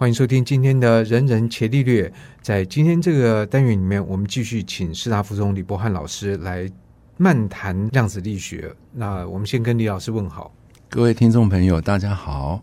欢迎收听今天的人人伽利略。在今天这个单元里面，我们继续请师大附中李博翰老师来漫谈量子力学。那我们先跟李老师问好，各位听众朋友，大家好。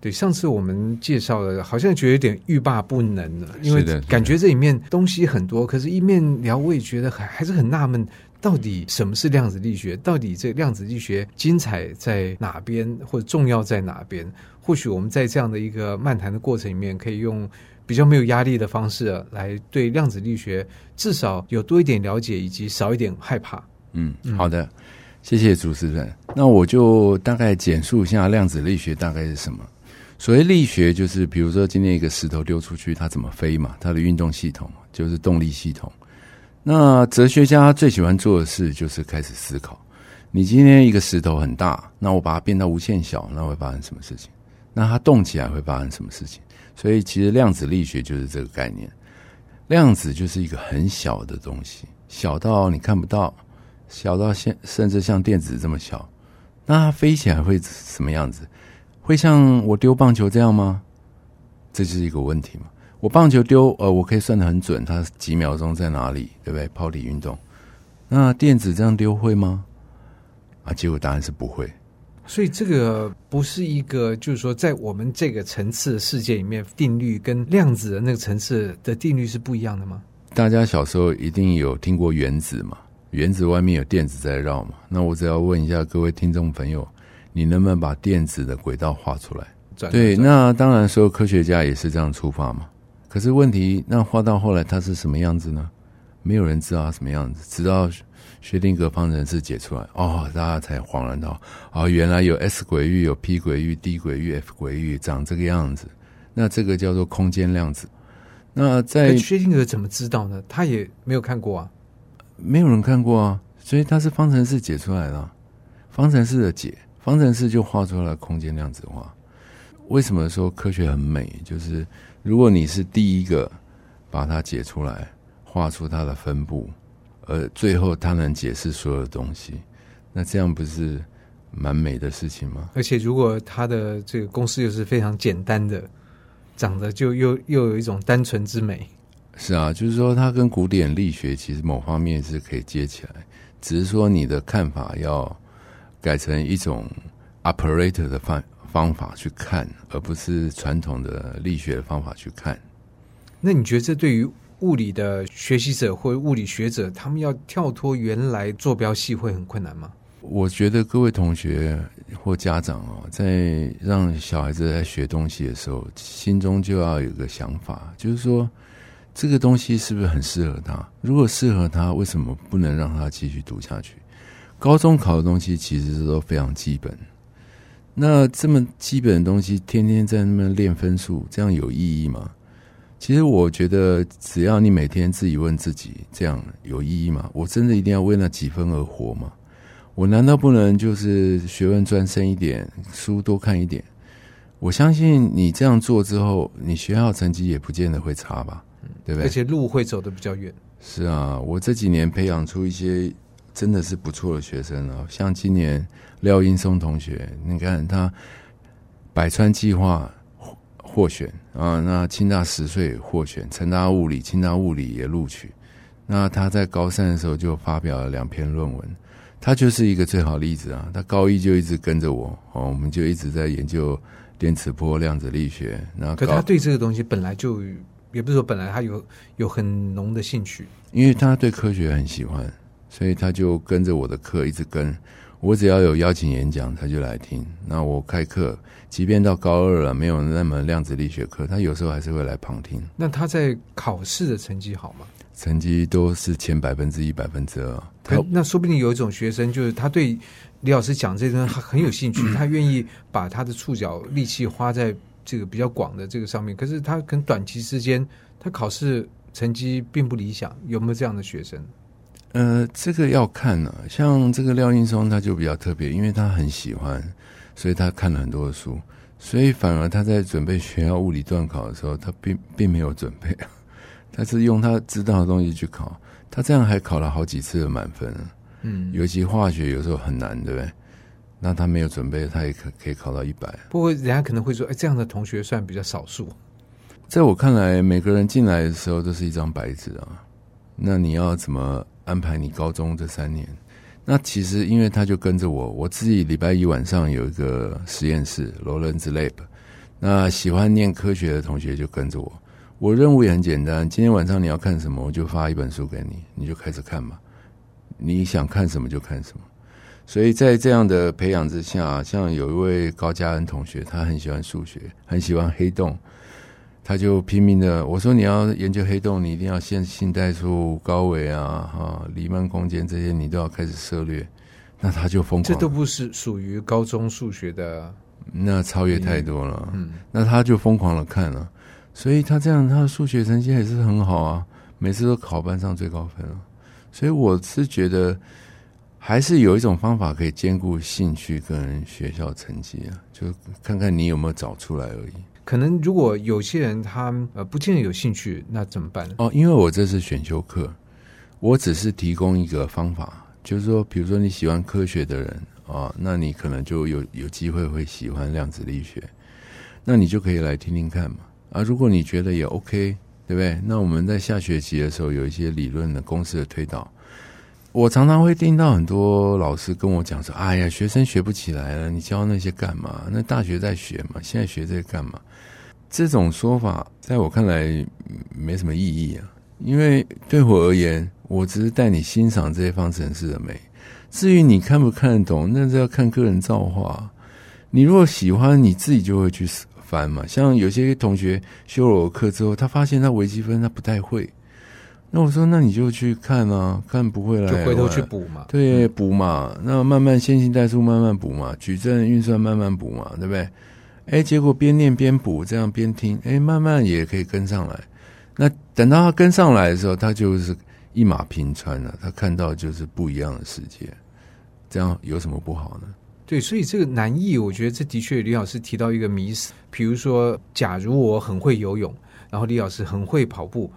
对，上次我们介绍了，好像觉得有点欲罢不能了，因为感觉这里面东西很多，可是一面聊，我也觉得还还是很纳闷，到底什么是量子力学？到底这量子力学精彩在哪边，或者重要在哪边？或许我们在这样的一个漫谈的过程里面，可以用比较没有压力的方式来对量子力学至少有多一点了解，以及少一点害怕。嗯，好的，谢谢主持人。那我就大概简述一下量子力学大概是什么。所谓力学，就是比如说今天一个石头丢出去，它怎么飞嘛？它的运动系统就是动力系统。那哲学家最喜欢做的事就是开始思考：你今天一个石头很大，那我把它变到无限小，那会发生什么事情？那它动起来会发生什么事情？所以其实量子力学就是这个概念。量子就是一个很小的东西，小到你看不到，小到现甚至像电子这么小。那它飞起来会什么样子？会像我丢棒球这样吗？这就是一个问题嘛。我棒球丢，呃，我可以算得很准，它几秒钟在哪里，对不对？抛体运动。那电子这样丢会吗？啊，结果答案是不会。所以这个不是一个，就是说，在我们这个层次的世界里面，定律跟量子的那个层次的定律是不一样的吗？大家小时候一定有听过原子嘛？原子外面有电子在绕嘛？那我只要问一下各位听众朋友，你能不能把电子的轨道画出来？对，那当然，所有科学家也是这样出发嘛。可是问题，那画到后来它是什么样子呢？没有人知道它什么样子，直到。薛定谔方程式解出来哦，大家才恍然到哦，原来有 S 轨域、有 P 轨域、D 轨域、F 轨域，长这个样子。那这个叫做空间量子。那在薛定谔怎么知道呢？他也没有看过啊，没有人看过啊，所以他是方程式解出来的。方程式的解，方程式就画出来空间量子化。为什么说科学很美？就是如果你是第一个把它解出来，画出它的分布。而，最后它能解释所有的东西，那这样不是蛮美的事情吗？而且如果它的这个公式又是非常简单的，长得就又又有一种单纯之美。是啊，就是说它跟古典力学其实某方面是可以接起来，只是说你的看法要改成一种 operator 的方方法去看，而不是传统的力学的方法去看。那你觉得这对于？物理的学习者或物理学者，他们要跳脱原来坐标系会很困难吗？我觉得各位同学或家长哦，在让小孩子在学东西的时候，心中就要有个想法，就是说这个东西是不是很适合他？如果适合他，为什么不能让他继续读下去？高中考的东西其实都非常基本，那这么基本的东西，天天在那边练分数，这样有意义吗？其实我觉得，只要你每天自己问自己，这样有意义吗？我真的一定要为那几分而活吗？我难道不能就是学问专深一点，书多看一点？我相信你这样做之后，你学校成绩也不见得会差吧？对不对？而且路会走得比较远。是啊，我这几年培养出一些真的是不错的学生啊，像今年廖英松同学，你看他百川计划。获选啊，那清大十岁获选，成大物理、清大物理也录取。那他在高三的时候就发表了两篇论文，他就是一个最好例子啊。他高一就一直跟着我，哦，我们就一直在研究电磁波、量子力学。那可他对这个东西本来就也不是说本来他有有很浓的兴趣，因为他对科学很喜欢，所以他就跟着我的课一直跟。我只要有邀请演讲，他就来听。那我开课，即便到高二了，没有那么量子力学课，他有时候还是会来旁听。那他在考试的成绩好吗？成绩都是前百分之一、百分之二。他那说不定有一种学生，就是他对李老师讲这个很有兴趣，他愿意把他的触角力气花在这个比较广的这个上面。可是他可能短期之间，他考试成绩并不理想。有没有这样的学生？呃，这个要看呢、啊。像这个廖英松，他就比较特别，因为他很喜欢，所以他看了很多的书，所以反而他在准备学校物理段考的时候，他并并没有准备，他是用他知道的东西去考，他这样还考了好几次的满分。嗯，尤其化学有时候很难，对不对？那他没有准备，他也可可以考到一百。不过人家可能会说，哎，这样的同学算比较少数。在我看来，每个人进来的时候都是一张白纸啊。那你要怎么安排你高中这三年？那其实因为他就跟着我，我自己礼拜一晚上有一个实验室，Lawrence Lab。那喜欢念科学的同学就跟着我。我任务也很简单，今天晚上你要看什么，我就发一本书给你，你就开始看嘛。你想看什么就看什么。所以在这样的培养之下，像有一位高嘉恩同学，他很喜欢数学，很喜欢黑洞，他就拼命的我说，你要研究黑洞，你一定要线性代数、高维啊、哈黎曼空间这些，你都要开始涉猎。那他就疯狂，这都不是属于高中数学的，那超越太多了。嗯，那他就疯狂的看了，所以他这样他的数学成绩还是很好啊，每次都考班上最高分了。所以我是觉得。还是有一种方法可以兼顾兴趣跟学校成绩啊，就看看你有没有找出来而已。可能如果有些人他呃不见得有兴趣，那怎么办呢？哦，因为我这是选修课，我只是提供一个方法，就是说，比如说你喜欢科学的人啊，哦，那你可能就有有机会会喜欢量子力学，那你就可以来听听看嘛。啊，如果你觉得也 OK，对不对？那我们在下学期的时候有一些理论的公式的推导。我常常会听到很多老师跟我讲说：“哎呀，学生学不起来了，你教那些干嘛？那大学在学嘛，现在学这些干嘛？”这种说法在我看来没什么意义啊。因为对我而言，我只是带你欣赏这些方程式的美。至于你看不看得懂，那是要看个人造化。你如果喜欢，你自己就会去翻嘛。像有些同学修了我课之后，他发现他微积分他不太会。那我说，那你就去看啊，看不会来，就回头去补嘛。对，补嘛。那慢慢线性代数慢慢补嘛，矩阵运算慢慢补嘛，对不对？哎，结果边念边补，这样边听，哎，慢慢也可以跟上来。那等到他跟上来的时候，他就是一马平川了，他看到就是不一样的世界。这样有什么不好呢？对，所以这个难易，我觉得这的确李老师提到一个迷思。比如说，假如我很会游泳，然后李老师很会跑步。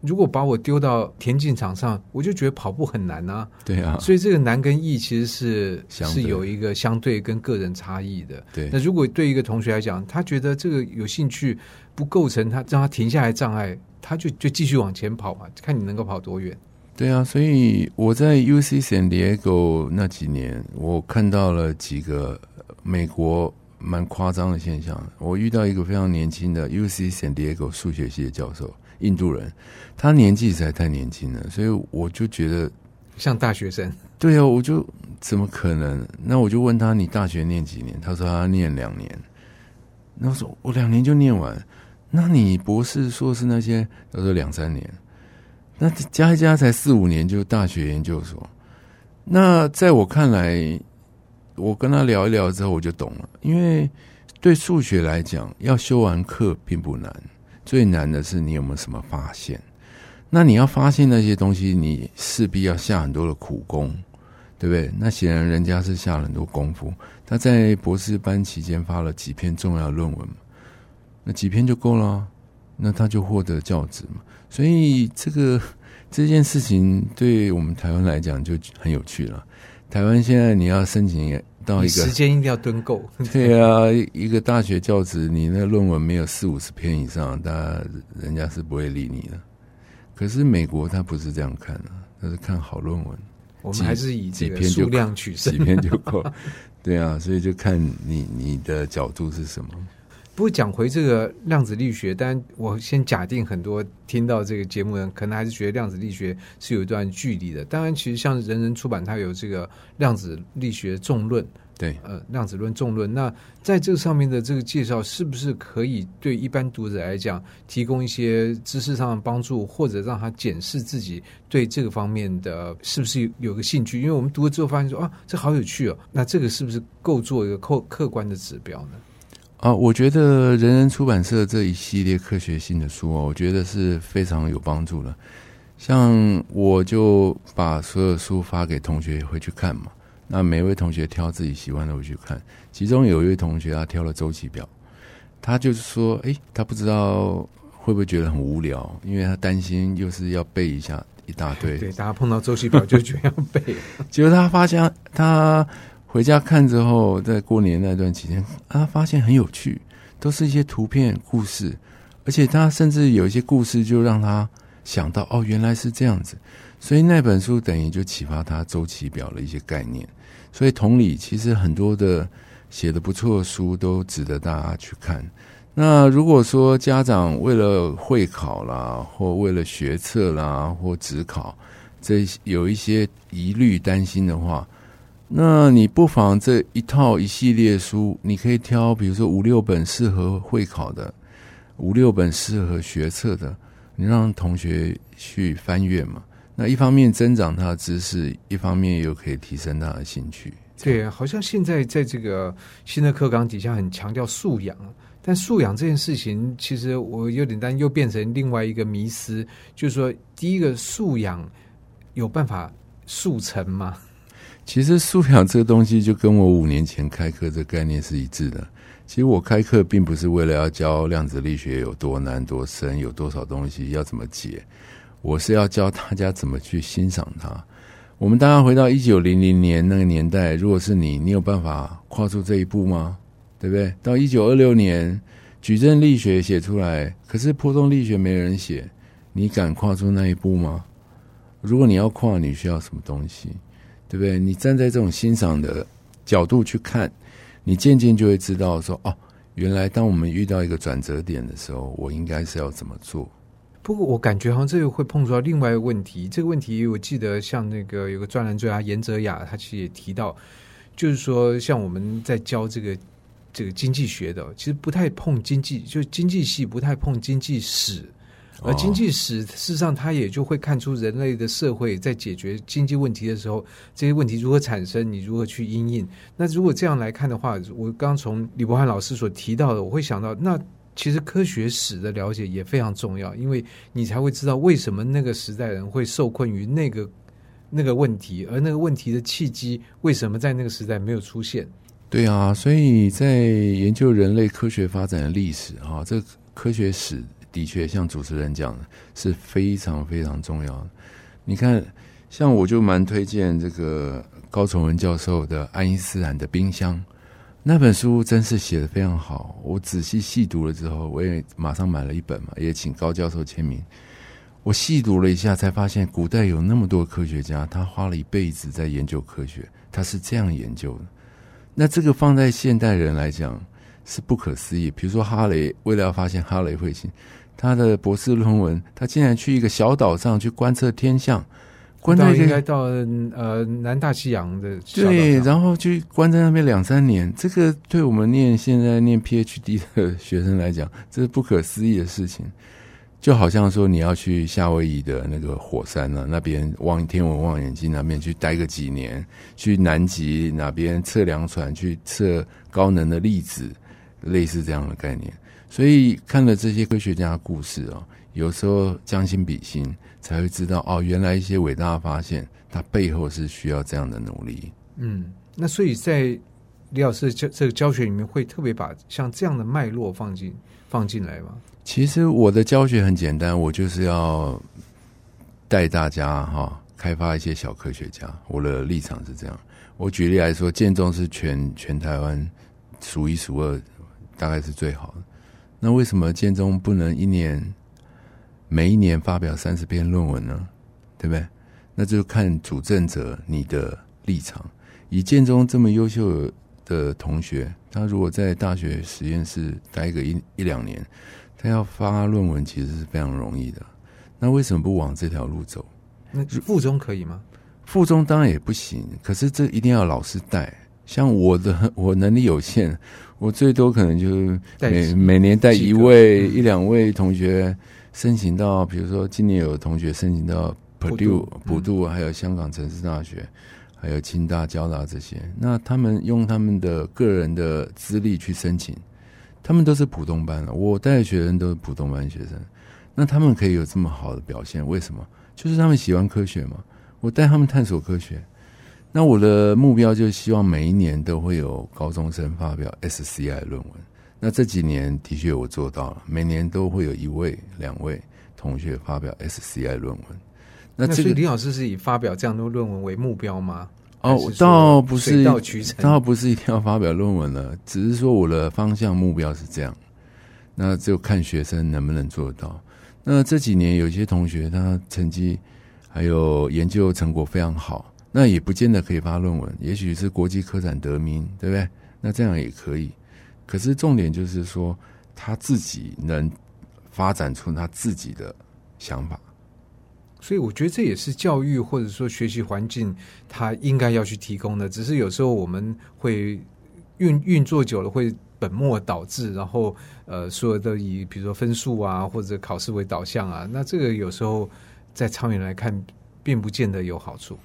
如果把我丢到田径场上，我就觉得跑步很难啊。对啊，所以这个难跟易其实是是有一个相对跟个人差异的。对，那如果对一个同学来讲，他觉得这个有兴趣不构成他让他停下来障碍，他就就继续往前跑嘛，看你能够跑多远。对啊，所以我在 UC San Diego 那几年，我看到了几个美国蛮夸张的现象。我遇到一个非常年轻的 UC San Diego 数学系的教授。印度人，他年纪实在太年轻了，所以我就觉得像大学生。对啊，我就怎么可能？那我就问他：“你大学念几年？”他说：“他念两年。”那我说：“我两年就念完？那你博士、硕士那些？”他说：“两三年。”那加一加才四五年就大学研究所。那在我看来，我跟他聊一聊之后，我就懂了。因为对数学来讲，要修完课并不难。最难的是你有没有什么发现？那你要发现那些东西，你势必要下很多的苦功，对不对？那显然人家是下了很多功夫。他在博士班期间发了几篇重要论文，那几篇就够了，那他就获得教职嘛。所以这个这件事情对我们台湾来讲就很有趣了。台湾现在你要申请。到一个时间一定要蹲够。对啊，一个大学教职，你那论文没有四五十篇以上，大家人家是不会理你的。可是美国他不是这样看的，他是看好论文。我们还是以几篇数量取胜，几篇就够。对啊，所以就看你你的角度是什么。不过讲回这个量子力学，但我先假定很多听到这个节目的人可能还是觉得量子力学是有一段距离的。当然，其实像人人出版，它有这个量子力学众论，对，呃，量子论众论。那在这个上面的这个介绍，是不是可以对一般读者来讲提供一些知识上的帮助，或者让他检视自己对这个方面的是不是有个兴趣？因为我们读了之后发现说啊，这好有趣哦，那这个是不是够做一个客客观的指标呢？啊，我觉得人人出版社这一系列科学性的书啊，我觉得是非常有帮助的。像我就把所有书发给同学回去看嘛，那每位同学挑自己喜欢的回去看。其中有一位同学他挑了周期表，他就是说，诶，他不知道会不会觉得很无聊，因为他担心又是要背一下一大堆。对，大家碰到周期表就觉得要背。结果他发现他。回家看之后，在过年那段期间，啊，发现很有趣，都是一些图片故事，而且他甚至有一些故事就让他想到哦，原来是这样子，所以那本书等于就启发他周期表的一些概念。所以同理，其实很多的写的不错的书都值得大家去看。那如果说家长为了会考啦，或为了学测啦，或指考，这有一些疑虑担心的话，那你不妨这一套一系列书，你可以挑，比如说五六本适合会考的，五六本适合学测的，你让同学去翻阅嘛。那一方面增长他的知识，一方面又可以提升他的兴趣。对，好像现在在这个新的课纲底下，很强调素养。但素养这件事情，其实我有点担忧，又变成另外一个迷思，就是说，第一个素养有办法速成吗？其实素养这个东西，就跟我五年前开课这个概念是一致的。其实我开课并不是为了要教量子力学有多难多深，有多少东西要怎么解。我是要教大家怎么去欣赏它。我们大家回到一九零零年那个年代，如果是你，你有办法跨出这一步吗？对不对？到一九二六年，矩阵力学写出来，可是波动力学没人写，你敢跨出那一步吗？如果你要跨，你需要什么东西？对不对？你站在这种欣赏的角度去看，你渐渐就会知道说，哦，原来当我们遇到一个转折点的时候，我应该是要怎么做。不过我感觉好像这个会碰触到另外一个问题。这个问题我记得，像那个有个专栏作家严哲雅，他其实也提到，就是说，像我们在教这个这个经济学的，其实不太碰经济，就经济系不太碰经济史，而经济史事实上它也就会看出人类的社会在解决经济问题的时候，这些问题如何产生，你如何去因应。那如果这样来看的话，我刚从李伯翰老师所提到的，我会想到那。其实科学史的了解也非常重要，因为你才会知道为什么那个时代人会受困于那个那个问题，而那个问题的契机为什么在那个时代没有出现？对啊，所以在研究人类科学发展的历史啊，这科学史的确像主持人讲的是非常非常重要的。你看，像我就蛮推荐这个高崇文教授的《爱因斯坦的冰箱》。那本书真是写得非常好，我仔细细读了之后，我也马上买了一本嘛，也请高教授签名。我细读了一下，才发现古代有那么多科学家，他花了一辈子在研究科学，他是这样研究的。那这个放在现代人来讲是不可思议。比如说哈雷，为了要发现哈雷彗星，他的博士论文，他竟然去一个小岛上去观测天象。观测应该到呃南大西洋的对，然后去关在那边两三年，这个对我们念现在念 PhD 的 学生来讲，这是不可思议的事情。就好像说你要去夏威夷的那个火山呢、啊，那边望天文望远镜那边去待个几年，去南极哪边测量船去测高能的粒子，类似这样的概念。所以看了这些科学家的故事啊，有时候将心比心。才会知道哦，原来一些伟大的发现，它背后是需要这样的努力。嗯，那所以在李老师教这个教学里面，会特别把像这样的脉络放进放进来吗？其实我的教学很简单，我就是要带大家哈、哦，开发一些小科学家。我的立场是这样。我举例来说，建中是全全台湾数一数二，大概是最好的。那为什么建中不能一年？每一年发表三十篇论文呢，对不对？那就看主政者你的立场。以建中这么优秀的同学，他如果在大学实验室待个一一两年，他要发论文其实是非常容易的。那为什么不往这条路走？那附中可以吗？附中当然也不行，可是这一定要老师带。像我的 我能力有限，我最多可能就是每每年带一位一两位同学。申请到，比如说今年有同学申请到普渡、普渡，还有香港城市大学，还有清大、交大这些。那他们用他们的个人的资历去申请，他们都是普通班的。我带的学生都是普通班学生，那他们可以有这么好的表现，为什么？就是他们喜欢科学嘛。我带他们探索科学，那我的目标就是希望每一年都会有高中生发表 SCI 论文。那这几年的确我做到了，每年都会有一位、两位同学发表 SCI 论文。那这个李老师是以发表这样的论文为目标吗？哦，倒不是，倒不是一定要发表论文了，只是说我的方向目标是这样。那就看学生能不能做到。那这几年有些同学他成绩还有研究成果非常好，那也不见得可以发论文，也许是国际科展得名，对不对？那这样也可以。可是重点就是说，他自己能发展出他自己的想法。所以我觉得这也是教育或者说学习环境，他应该要去提供的。只是有时候我们会运运作久了会。本末倒置，然后呃，所有的以比如说分数啊或者考试为导向啊，那这个有时候在长远来看，并不见得有好处。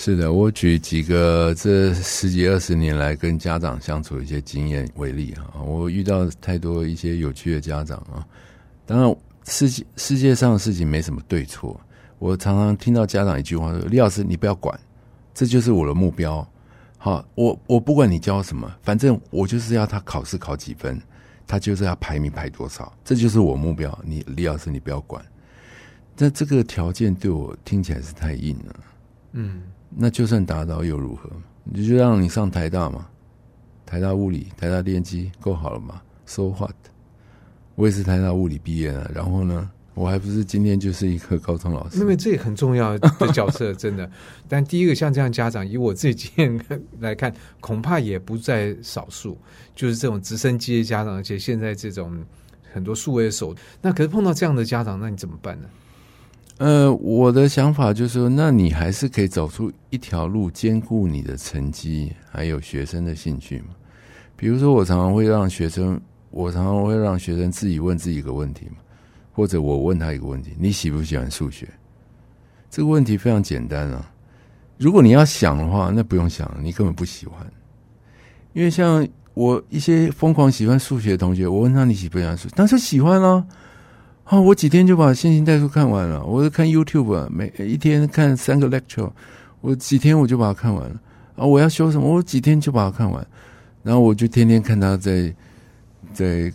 是的，我举几个这十几二十年来跟家长相处的一些经验为例啊，我遇到太多一些有趣的家长啊。当然，世界世界上的事情没什么对错，我常常听到家长一句话说：“李老师，你不要管，这就是我的目标。”好，我我不管你教什么，反正我就是要他考试考几分，他就是要排名排多少，这就是我目标。你李老师，你不要管。那这个条件对我听起来是太硬了。嗯，那就算打倒又如何？你就让你上台大嘛，台大物理、台大电机够好了嘛？So what？我也是台大物理毕业的，然后呢？我还不是今天就是一个高中老师，因为这也很重要的角色，真的。但第一个像这样家长，以我自己经验来看，恐怕也不在少数。就是这种直升机的家长，而且现在这种很多数位手，那可是碰到这样的家长，那你怎么办呢？呃，我的想法就是说，那你还是可以走出一条路，兼顾你的成绩还有学生的兴趣嘛。比如说，我常常会让学生，我常常会让学生自己问自己一个问题嘛。或者我问他一个问题：你喜不喜欢数学？这个问题非常简单啊。如果你要想的话，那不用想，你根本不喜欢。因为像我一些疯狂喜欢数学的同学，我问他你喜不喜欢数学，他说喜欢啊。啊，我几天就把线性代数看完了。我是看 YouTube，每一天看三个 lecture，我几天我就把它看完了。啊，我要修什么，我几天就把它看完。然后我就天天看他在在。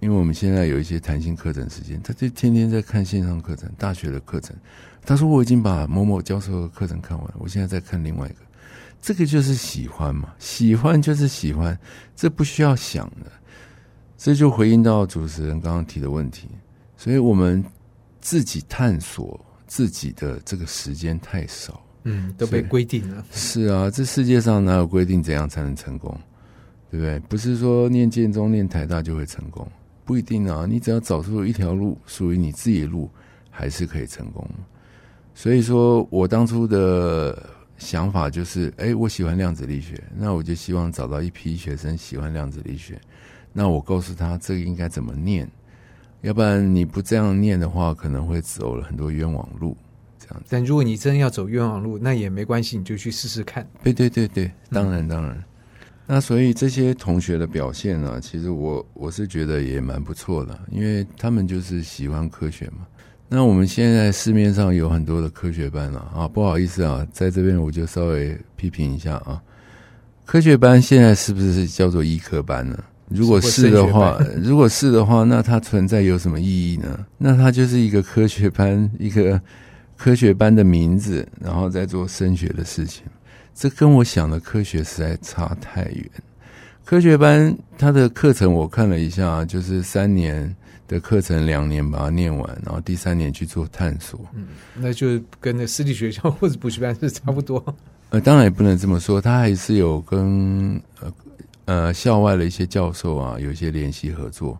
因为我们现在有一些弹性课程时间，他就天天在看线上课程、大学的课程。他说：“我已经把某某教授的课程看完，我现在在看另外一个。”这个就是喜欢嘛，喜欢就是喜欢，这不需要想的。这就回应到主持人刚刚提的问题，所以我们自己探索自己的这个时间太少，嗯，都被规定了。是啊，这世界上哪有规定怎样才能成功？对不对？不是说念建中、念台大就会成功。不一定啊，你只要找出一条路，属于你自己的路，还是可以成功。所以说我当初的想法就是，哎，我喜欢量子力学，那我就希望找到一批学生喜欢量子力学，那我告诉他这个应该怎么念，要不然你不这样念的话，可能会走了很多冤枉路。这样子，但如果你真要走冤枉路，那也没关系，你就去试试看。对对对对，当然当然。嗯那所以这些同学的表现呢，其实我我是觉得也蛮不错的，因为他们就是喜欢科学嘛。那我们现在市面上有很多的科学班了啊，不好意思啊，在这边我就稍微批评一下啊，科学班现在是不是叫做医科班呢？如果是的话，如果是的话，那它存在有什么意义呢？那它就是一个科学班，一个科学班的名字，然后在做升学的事情。这跟我想的科学实在差太远。科学班它的课程我看了一下，就是三年的课程，两年把它念完，然后第三年去做探索。嗯，那就跟那私立学校或者补习班是差不多。呃，当然也不能这么说，它还是有跟呃呃校外的一些教授啊有一些联系合作。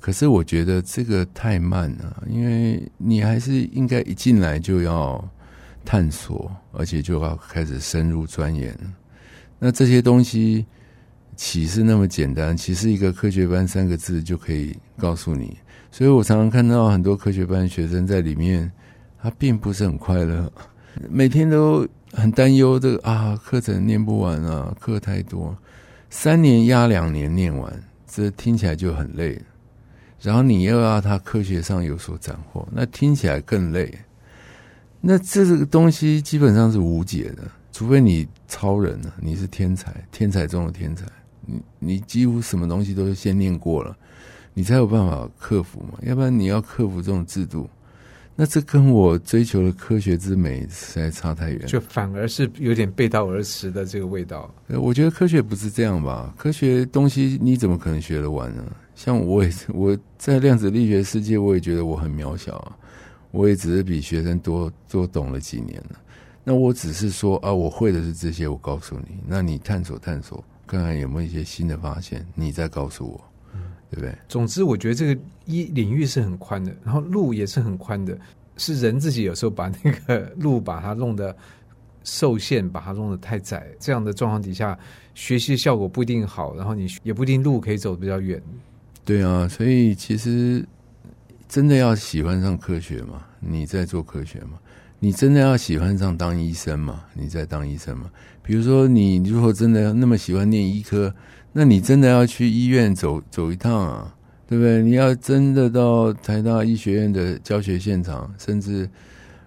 可是我觉得这个太慢了，因为你还是应该一进来就要。探索，而且就要开始深入钻研。那这些东西岂是那么简单？其实一个科学班三个字就可以告诉你。所以我常常看到很多科学班学生在里面，他并不是很快乐，每天都很担忧这个啊，课程念不完啊，课太多，三年压两年念完，这听起来就很累。然后你又要他科学上有所斩获，那听起来更累。那这个东西基本上是无解的，除非你超人了，你是天才，天才中的天才，你你几乎什么东西都是先念过了，你才有办法克服嘛，要不然你要克服这种制度，那这跟我追求的科学之美实在差太远，就反而是有点背道而驰的这个味道。我觉得科学不是这样吧？科学东西你怎么可能学得完呢？像我也我在量子力学世界，我也觉得我很渺小啊。我也只是比学生多多懂了几年了。那我只是说啊，我会的是这些，我告诉你，那你探索探索，看看有没有一些新的发现，你再告诉我。对不对？总之，我觉得这个一领域是很宽的，然后路也是很宽的，是人自己有时候把那个路把它弄得受限，把它弄得太窄，这样的状况底下，学习的效果不一定好，然后你也不一定路可以走得比较远。对啊，所以其实真的要喜欢上科学嘛，你在做科学嘛，你真的要喜欢上当医生嘛，你在当医生嘛。比如说，你如果真的那么喜欢念医科。那你真的要去医院走走一趟啊，对不对？你要真的到台大医学院的教学现场，甚至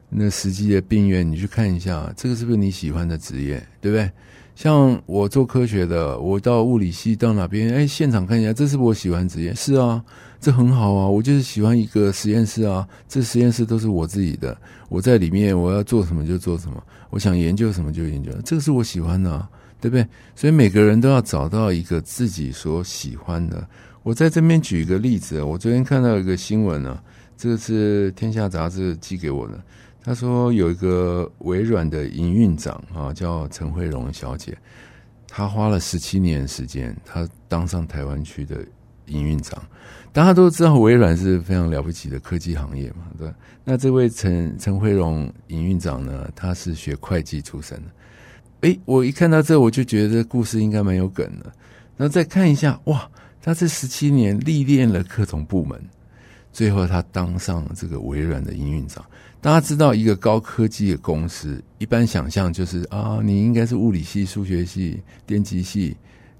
那实际的病院，你去看一下，这个是不是你喜欢的职业，对不对？像我做科学的，我到物理系到哪边，哎，现场看一下，这是不是我喜欢职业？是啊，这很好啊，我就是喜欢一个实验室啊，这实验室都是我自己的，我在里面我要做什么就做什么，我想研究什么就研究，这个是我喜欢的。对不对？所以每个人都要找到一个自己所喜欢的。我在这边举一个例子，我昨天看到一个新闻呢，这个是《天下杂志》寄给我的。他说有一个微软的营运长啊，叫陈慧荣小姐，她花了十七年时间，她当上台湾区的营运长。大家都知道微软是非常了不起的科技行业嘛，对。那这位陈陈慧荣营运长呢，他是学会计出身的。哎，我一看到这，我就觉得这故事应该蛮有梗的。然后再看一下，哇，他这十七年历练了各种部门，最后他当上了这个微软的营运长。大家知道，一个高科技的公司，一般想象就是啊，你应该是物理系、数学系、电机系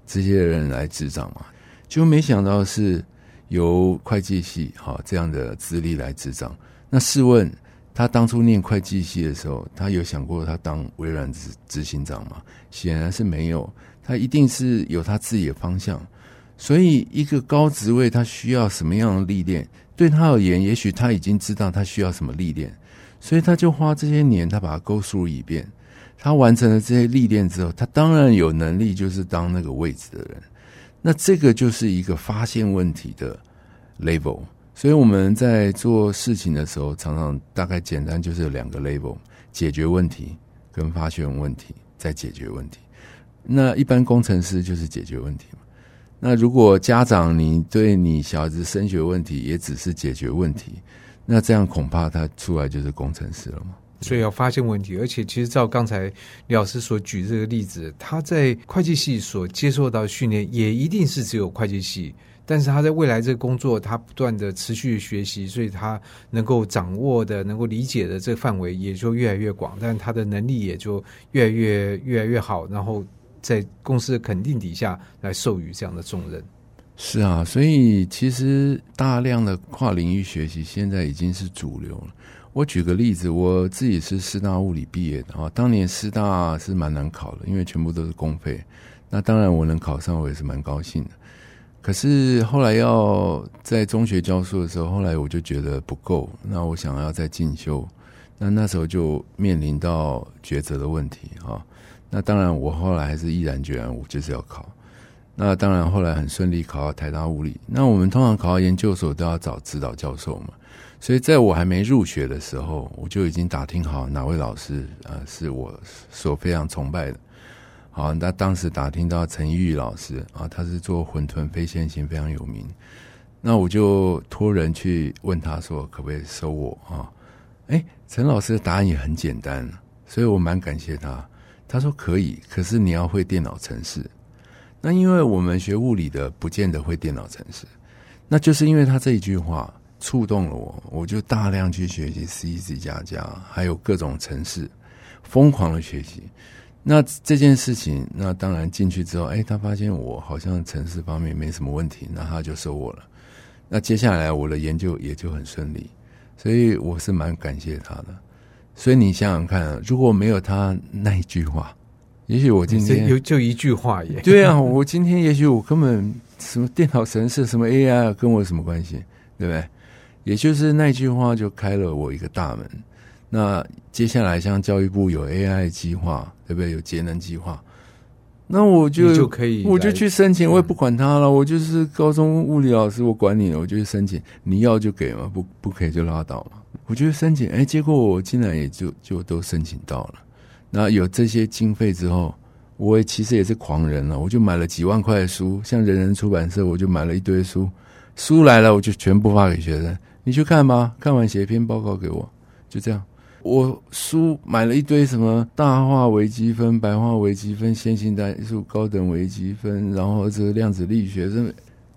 这些人来执掌嘛，就没想到是由会计系哈这样的资历来执掌。那试问？他当初念会计系的时候，他有想过他当微软执执行长吗？显然是没有。他一定是有他自己的方向。所以，一个高职位他需要什么样的历练？对他而言，也许他已经知道他需要什么历练，所以他就花这些年，他把它 go through 一遍。他完成了这些历练之后，他当然有能力，就是当那个位置的人。那这个就是一个发现问题的 level。所以我们在做事情的时候，常常大概简单就是有两个 level：解决问题跟发现问题，再解决问题。那一般工程师就是解决问题嘛。那如果家长你对你小孩子升学问题也只是解决问题，那这样恐怕他出来就是工程师了嘛。所以要发现问题，而且其实照刚才李老师所举这个例子，他在会计系所接受到训练，也一定是只有会计系。但是他在未来这个工作，他不断的持续学习，所以他能够掌握的、能够理解的这个范围也就越来越广，但他的能力也就越来越越来越好，然后在公司的肯定底下来授予这样的重任。是啊，所以其实大量的跨领域学习现在已经是主流了。我举个例子，我自己是师大物理毕业的啊，当年师大是蛮难考的，因为全部都是公费。那当然我能考上，我也是蛮高兴的。可是后来要在中学教书的时候，后来我就觉得不够，那我想要再进修，那那时候就面临到抉择的问题哈。那当然，我后来还是毅然决然，我就是要考。那当然，后来很顺利考到台大物理。那我们通常考到研究所都要找指导教授嘛，所以在我还没入学的时候，我就已经打听好哪位老师啊是我所非常崇拜的。好，那当时打听到陈玉老师啊，他是做混沌非线性非常有名。那我就托人去问他说，可不可以收我啊？哎，陈老师的答案也很简单，所以我蛮感谢他。他说可以，可是你要会电脑程式。那因为我们学物理的不见得会电脑程式，那就是因为他这一句话触动了我，我就大量去学习 C、C 加加，还有各种程式，疯狂的学习。那这件事情，那当然进去之后，哎，他发现我好像城市方面没什么问题，那他就收我了。那接下来我的研究也就很顺利，所以我是蛮感谢他的。所以你想想看，如果没有他那一句话，也许我今天 有就一句话耶。对啊，我今天也许我根本什么电脑城市、什么 AI 跟我有什么关系，对不对？也就是那句话就开了我一个大门。那接下来像教育部有 AI 计划，对不对？有节能计划，那我就就可以，我就去申请，我也不管他了。我就是高中物理老师，我管你了，我就去申请。你要就给嘛，不不可以就拉倒嘛。我就申请，哎，结果我竟然也就就都申请到了。那有这些经费之后，我也其实也是狂人了，我就买了几万块的书，像人人出版社，我就买了一堆书。书来了，我就全部发给学生，你去看吧，看完写一篇报告给我，就这样。我书买了一堆，什么大话微积分、白话微积分、线性代数、高等微积分，然后这个量子力学，这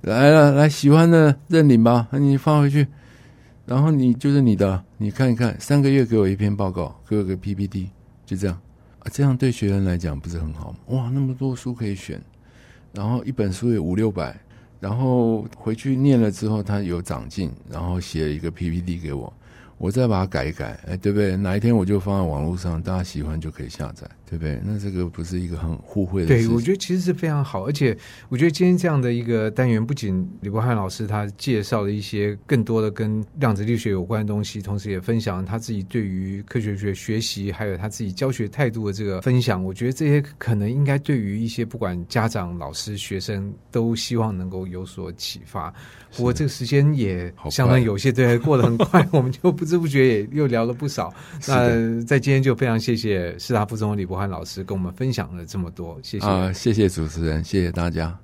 来了，来喜欢的认领吧，那你放回去，然后你就是你的，你看一看，三个月给我一篇报告，给我个 PPT，就这样啊，这样对学生来讲不是很好吗？哇，那么多书可以选，然后一本书有五六百，然后回去念了之后，他有长进，然后写了一个 PPT 给我。我再把它改一改，哎，对不对？哪一天我就放在网络上，大家喜欢就可以下载，对不对？那这个不是一个很互惠的事情。对，我觉得其实是非常好，而且我觉得今天这样的一个单元，不仅李博汉老师他介绍了一些更多的跟量子力学有关的东西，同时也分享他自己对于科学学学习，还有他自己教学态度的这个分享。我觉得这些可能应该对于一些不管家长、老师、学生都希望能够有所启发。不过这个时间也相当有些，对，过得很快，我们就不知。不觉也又聊了不少，那在今天就非常谢谢师大附中的李柏老师跟我们分享了这么多，谢谢，谢谢主持人，谢谢大家。